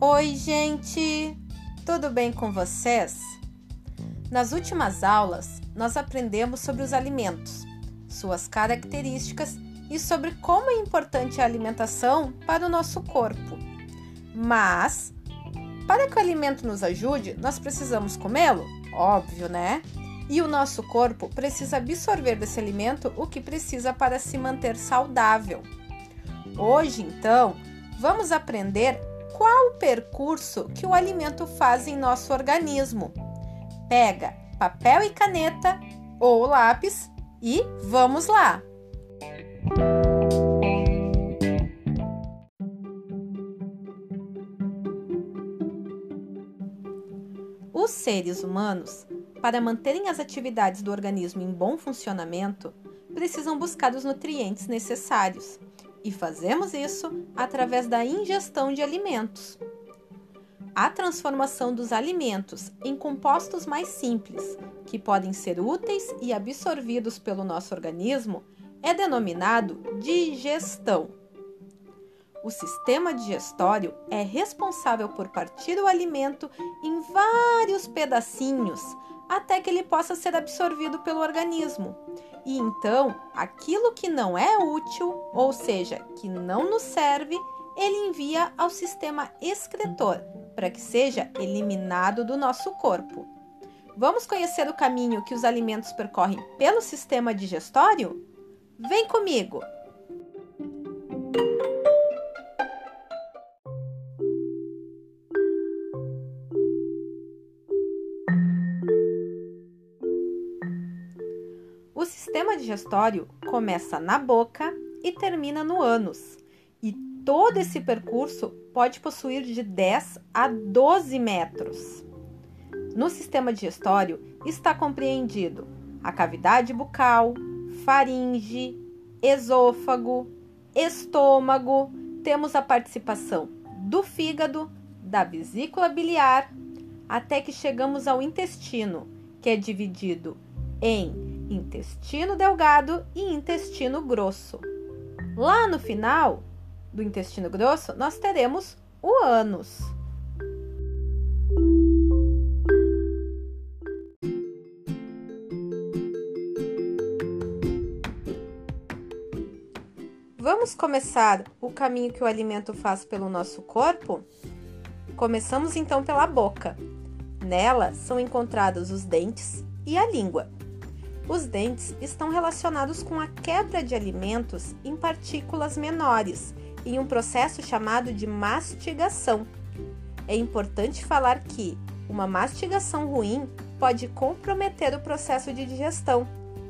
Oi, gente! Tudo bem com vocês? Nas últimas aulas, nós aprendemos sobre os alimentos, suas características e sobre como é importante a alimentação para o nosso corpo. Mas, para que o alimento nos ajude, nós precisamos comê-lo? Óbvio, né? E o nosso corpo precisa absorver desse alimento o que precisa para se manter saudável. Hoje, então, vamos aprender qual o percurso que o alimento faz em nosso organismo. Pega papel e caneta ou lápis e vamos lá! Os seres humanos, para manterem as atividades do organismo em bom funcionamento, precisam buscar os nutrientes necessários e fazemos isso através da ingestão de alimentos. A transformação dos alimentos em compostos mais simples, que podem ser úteis e absorvidos pelo nosso organismo, é denominado digestão. O sistema digestório é responsável por partir o alimento em vários pedacinhos até que ele possa ser absorvido pelo organismo. E então, aquilo que não é útil, ou seja, que não nos serve, ele envia ao sistema excretor para que seja eliminado do nosso corpo. Vamos conhecer o caminho que os alimentos percorrem pelo sistema digestório? Vem comigo! Sistema digestório começa na boca e termina no ânus, e todo esse percurso pode possuir de 10 a 12 metros. No sistema digestório está compreendido a cavidade bucal, faringe, esôfago, estômago, temos a participação do fígado, da vesícula biliar, até que chegamos ao intestino, que é dividido em intestino delgado e intestino grosso. Lá no final do intestino grosso, nós teremos o ânus. Vamos começar o caminho que o alimento faz pelo nosso corpo? Começamos então pela boca. Nela são encontrados os dentes e a língua. Os dentes estão relacionados com a quebra de alimentos em partículas menores, em um processo chamado de mastigação. É importante falar que uma mastigação ruim pode comprometer o processo de digestão.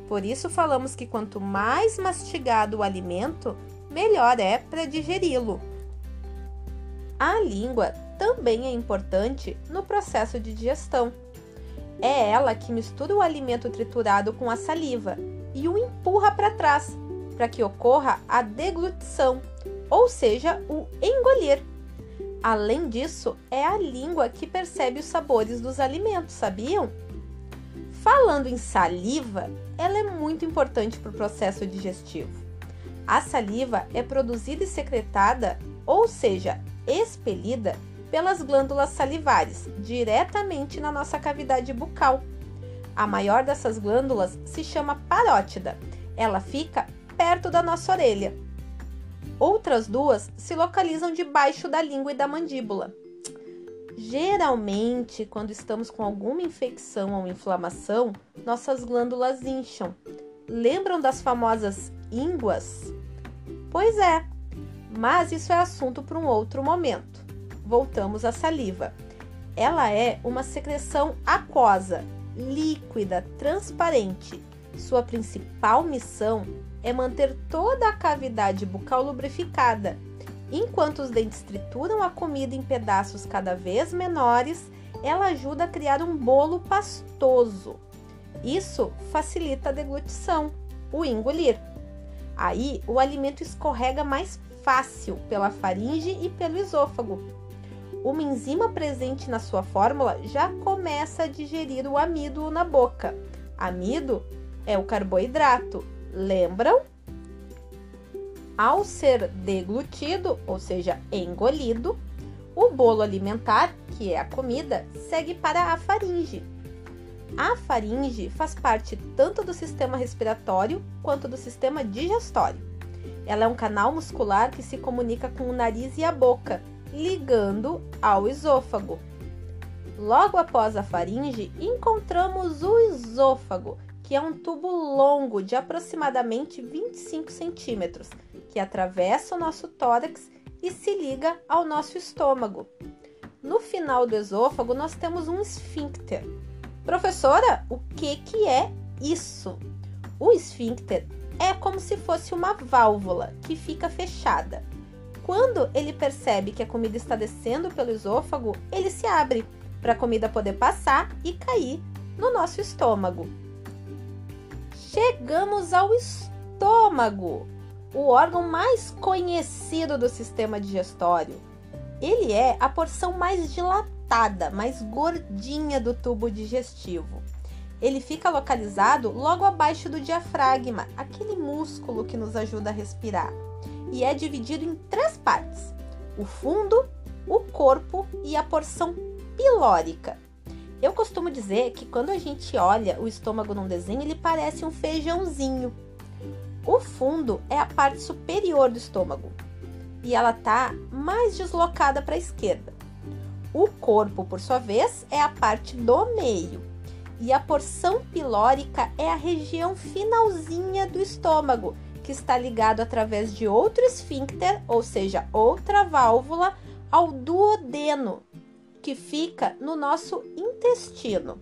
Por isso, falamos que quanto mais mastigado o alimento, melhor é para digeri-lo. A língua também é importante no processo de digestão. É ela que mistura o alimento triturado com a saliva e o empurra para trás, para que ocorra a deglutição, ou seja, o engolir. Além disso, é a língua que percebe os sabores dos alimentos, sabiam? Falando em saliva, ela é muito importante para o processo digestivo. A saliva é produzida e secretada, ou seja, expelida pelas glândulas salivares, diretamente na nossa cavidade bucal. A maior dessas glândulas se chama parótida. Ela fica perto da nossa orelha. Outras duas se localizam debaixo da língua e da mandíbula. Geralmente, quando estamos com alguma infecção ou inflamação, nossas glândulas incham. Lembram das famosas ínguas? Pois é, mas isso é assunto para um outro momento voltamos à saliva. Ela é uma secreção aquosa, líquida, transparente. Sua principal missão é manter toda a cavidade bucal lubrificada. Enquanto os dentes trituram a comida em pedaços cada vez menores, ela ajuda a criar um bolo pastoso. Isso facilita a deglutição, o engolir. Aí o alimento escorrega mais fácil pela faringe e pelo esôfago, uma enzima presente na sua fórmula já começa a digerir o amido na boca. Amido é o carboidrato, lembram? Ao ser deglutido, ou seja, engolido, O bolo alimentar, que é a comida, segue para a faringe. A faringe faz parte tanto do sistema respiratório quanto do sistema digestório. Ela é um canal muscular que se comunica com o nariz e a boca, ligando ao esôfago. Logo após a faringe, encontramos o esôfago, que é um tubo longo de aproximadamente 25 centímetros, que atravessa o nosso tórax e se liga ao nosso estômago. No final do esôfago, nós temos um esfíncter. Professora, o que, que é isso? O esfíncter é como se fosse uma válvula que fica fechada. Quando ele percebe que a comida está descendo pelo esôfago, ele se abre para a comida poder passar e cair no nosso estômago. Chegamos ao estômago, o órgão mais conhecido do sistema digestório. Ele é a porção mais dilatada, mais gordinha do tubo digestivo. Ele fica localizado logo abaixo do diafragma, aquele músculo que nos ajuda a respirar, e é dividido em três partes: o fundo, o corpo e a porção pilórica. Eu costumo dizer que quando a gente olha o estômago num desenho, ele parece um feijãozinho. O fundo é a parte superior do estômago e ela está mais deslocada para a esquerda. O corpo, por sua vez, é a parte do meio e a porção pilórica é a região finalzinha do estômago, que está ligado através de outro esfíncter, ou seja, outra válvula, ao duodeno, que fica no nosso intestino.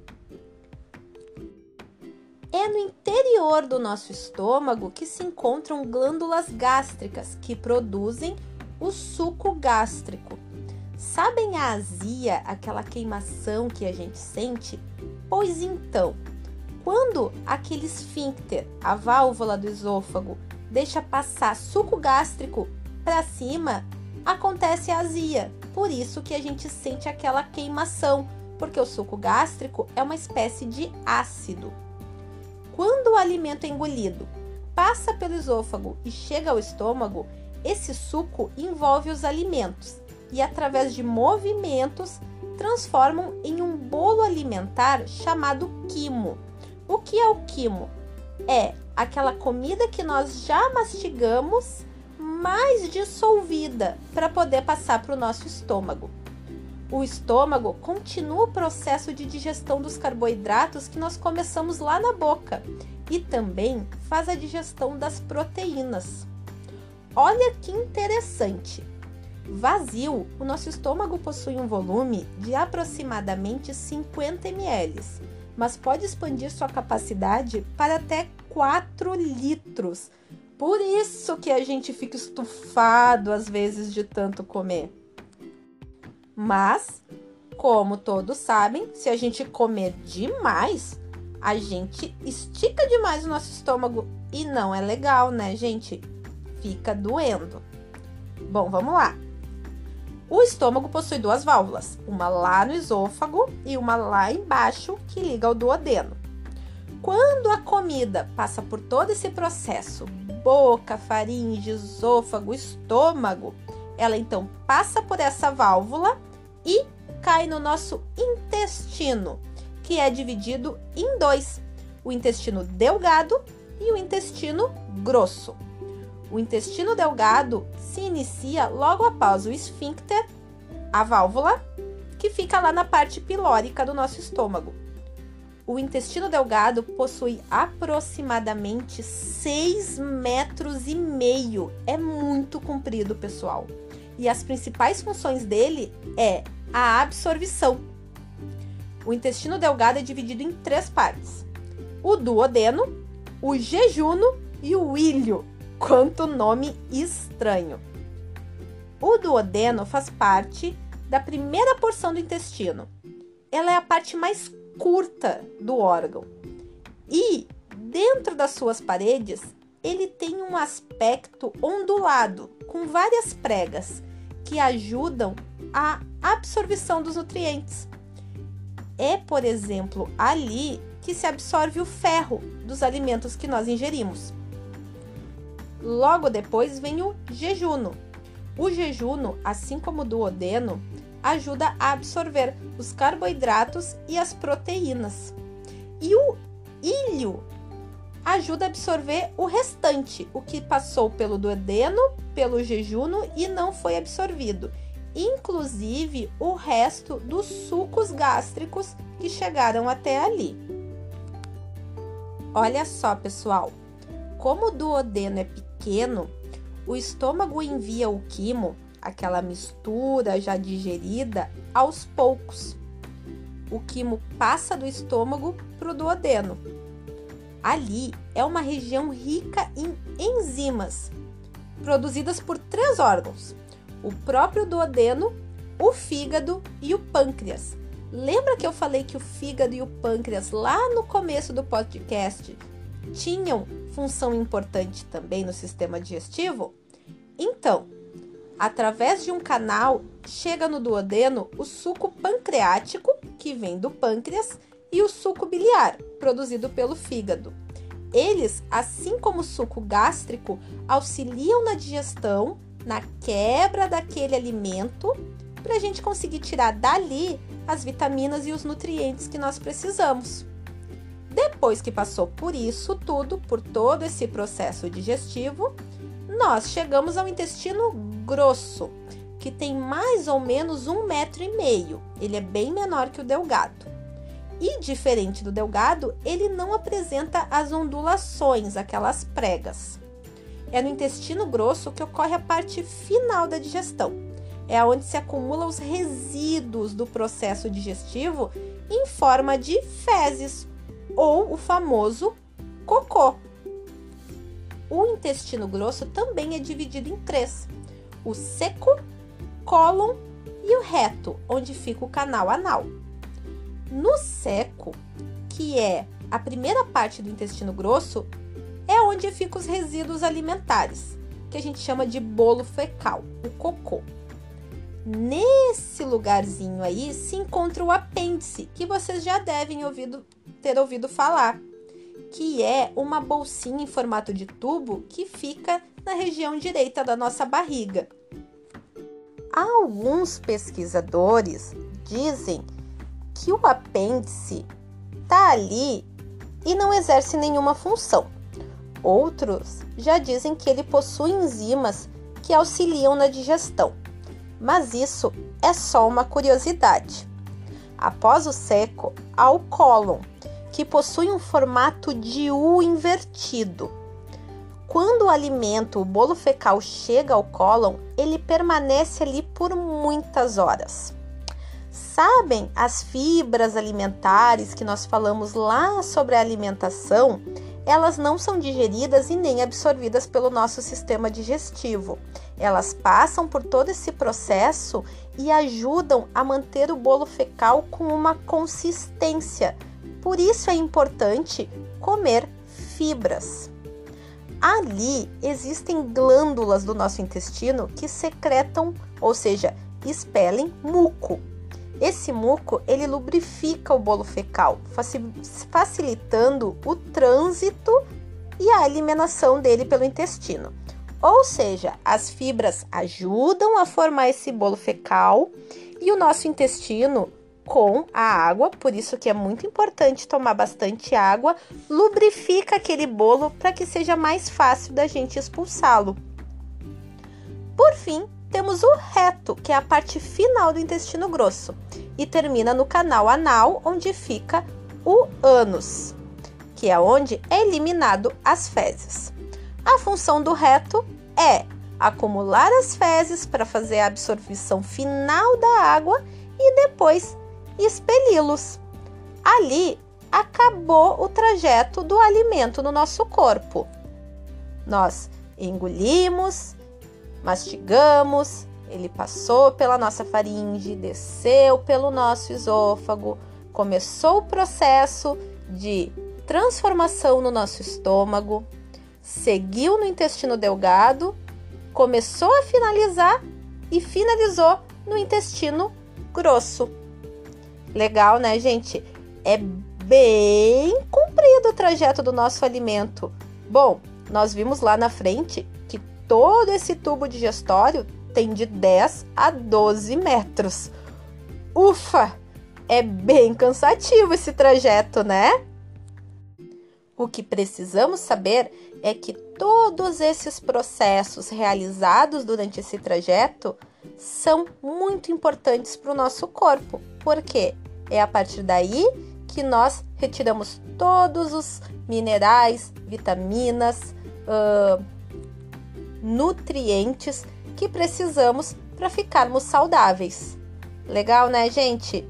É no interior do nosso estômago que se encontram glândulas gástricas que produzem o suco gástrico. Sabem a azia, aquela queimação que a gente sente? Pois então, quando aquele esfíncter, a válvula do esôfago, deixa passar suco gástrico para cima, acontece a azia. Por isso que a gente sente aquela queimação, porque o suco gástrico é uma espécie de ácido. Quando o alimento é engolido, passa pelo esôfago e chega ao estômago, esse suco envolve os alimentos e, através de movimentos, transformam em um bolo alimentar chamado quimo. O que é o quimo? É aquela comida que nós já mastigamos, mais dissolvida para poder passar para o nosso estômago. O estômago continua o processo de digestão dos carboidratos que nós começamos lá na boca e também faz a digestão das proteínas. Olha que interessante! Vazio, o nosso estômago possui um volume de aproximadamente 50 ml, mas pode expandir sua capacidade para até 4 litros. Por isso que a gente fica estufado às vezes de tanto comer. Mas, como todos sabem, se a gente comer demais, a gente estica demais o nosso estômago e não é legal, né, gente? Fica doendo. Bom, vamos lá. O estômago possui duas válvulas, uma lá no esôfago e uma lá embaixo que liga ao duodeno. Quando a comida passa por todo esse processo, boca, faringe, esôfago, estômago, ela então passa por essa válvula e cai no nosso intestino, que é dividido em dois: o intestino delgado e o intestino grosso. O intestino delgado se inicia logo após o esfíncter, a válvula, que fica lá na parte pilórica do nosso estômago. O intestino delgado possui aproximadamente 6 metros e meio. É muito comprido, pessoal. E as principais funções dele é a absorção. O intestino delgado é dividido em três partes: o duodeno, o jejuno e o ilho. Quanto nome estranho! O duodeno faz parte da primeira porção do intestino. Ela é a parte mais curta do órgão. E dentro das suas paredes, ele tem um aspecto ondulado, com várias pregas que ajudam a absorção dos nutrientes. É, por exemplo, ali que se absorve o ferro dos alimentos que nós ingerimos. Logo depois vem o jejuno. O jejuno, assim como o duodeno, ajuda a absorver os carboidratos e as proteínas. E o ilho ajuda a absorver o restante, o que passou pelo duodeno, pelo jejuno e não foi absorvido, inclusive o resto dos sucos gástricos que chegaram até ali. Olha só, pessoal, como o duodeno é pequeno, o estômago envia o quimo aquela mistura já digerida aos poucos. O quimo passa do estômago para o duodeno. Ali é uma região rica em enzimas, produzidas por três órgãos: o próprio duodeno, o fígado e o pâncreas. Lembra que eu falei que o fígado e o pâncreas lá no começo do podcast tinham função importante também no sistema digestivo? Então, Através de um canal, chega no duodeno o suco pancreático, que vem do pâncreas, e o suco biliar, produzido pelo fígado. Eles, assim como o suco gástrico, auxiliam na digestão, na quebra daquele alimento, para a gente conseguir tirar dali as vitaminas e os nutrientes que nós precisamos. Depois que passou por isso tudo, por todo esse processo digestivo, nós chegamos ao intestino grosso, que tem mais ou menos um metro e meio. Ele é bem menor que o delgado. E diferente do delgado, ele não apresenta as ondulações, aquelas pregas. É no intestino grosso que ocorre a parte final da digestão. É onde se acumulam os resíduos do processo digestivo em forma de fezes ou o famoso cocô. O intestino grosso também é dividido em três: o seco, cólon e o reto, onde fica o canal anal. No seco, que é a primeira parte do intestino grosso, é onde ficam os resíduos alimentares, que a gente chama de bolo fecal, o cocô. Nesse lugarzinho aí se encontra o apêndice, que vocês já devem ouvido, ter ouvido falar, que é uma bolsinha em formato de tubo que fica na região direita da nossa barriga. Alguns pesquisadores dizem que o apêndice está ali e não exerce nenhuma função. Outros já dizem que ele possui enzimas que auxiliam na digestão, mas isso é só uma curiosidade. Após o seco, há o cólon, que possui um formato de U invertido. Quando o alimento, o bolo fecal, chega ao cólon, ele permanece ali por muitas horas. Sabem as fibras alimentares que nós falamos lá sobre a alimentação? Elas não são digeridas e nem absorvidas pelo nosso sistema digestivo. Elas passam por todo esse processo e ajudam a manter o bolo fecal com uma consistência por isso é importante comer fibras. Ali existem glândulas do nosso intestino que secretam, ou seja, expelem muco. Esse muco ele lubrifica o bolo fecal, facilitando o trânsito e a eliminação dele pelo intestino. Ou seja, as fibras ajudam a formar esse bolo fecal e o nosso intestino com a água, por isso que é muito importante tomar bastante água, lubrifica aquele bolo para que seja mais fácil da gente expulsá-lo. Por fim, temos o reto, que é a parte final do intestino grosso, e termina no canal anal, onde fica o ânus, que é onde é eliminado as fezes. A função do reto é acumular as fezes para fazer a absorção final da água e depois expeli-los. Ali acabou o trajeto do alimento no nosso corpo. Nós engolimos, mastigamos, ele passou pela nossa faringe, desceu pelo nosso esôfago, começou o processo de transformação no nosso estômago, seguiu no intestino delgado, começou a finalizar e finalizou no intestino grosso. Legal, né, gente? É bem comprido o trajeto do nosso alimento. Bom, nós vimos lá na frente que todo esse tubo digestório tem de 10 a 12 metros. Ufa! É bem cansativo esse trajeto, né? O que precisamos saber é que todos esses processos realizados durante esse trajeto são muito importantes para o nosso corpo, porque é a partir daí que nós retiramos todos os minerais, vitaminas, uh, nutrientes que precisamos para ficarmos saudáveis. Legal, né, gente?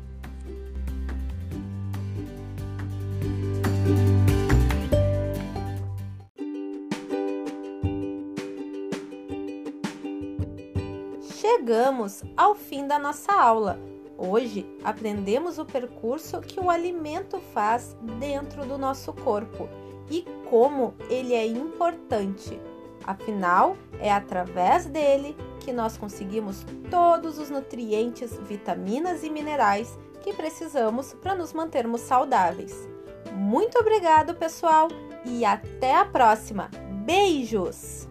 Chegamos ao fim da nossa aula. Hoje aprendemos o percurso que o alimento faz dentro do nosso corpo e como ele é importante. Afinal, é através dele que nós conseguimos todos os nutrientes, vitaminas e minerais que precisamos para nos mantermos saudáveis. Muito obrigado, pessoal, e até a próxima. Beijos!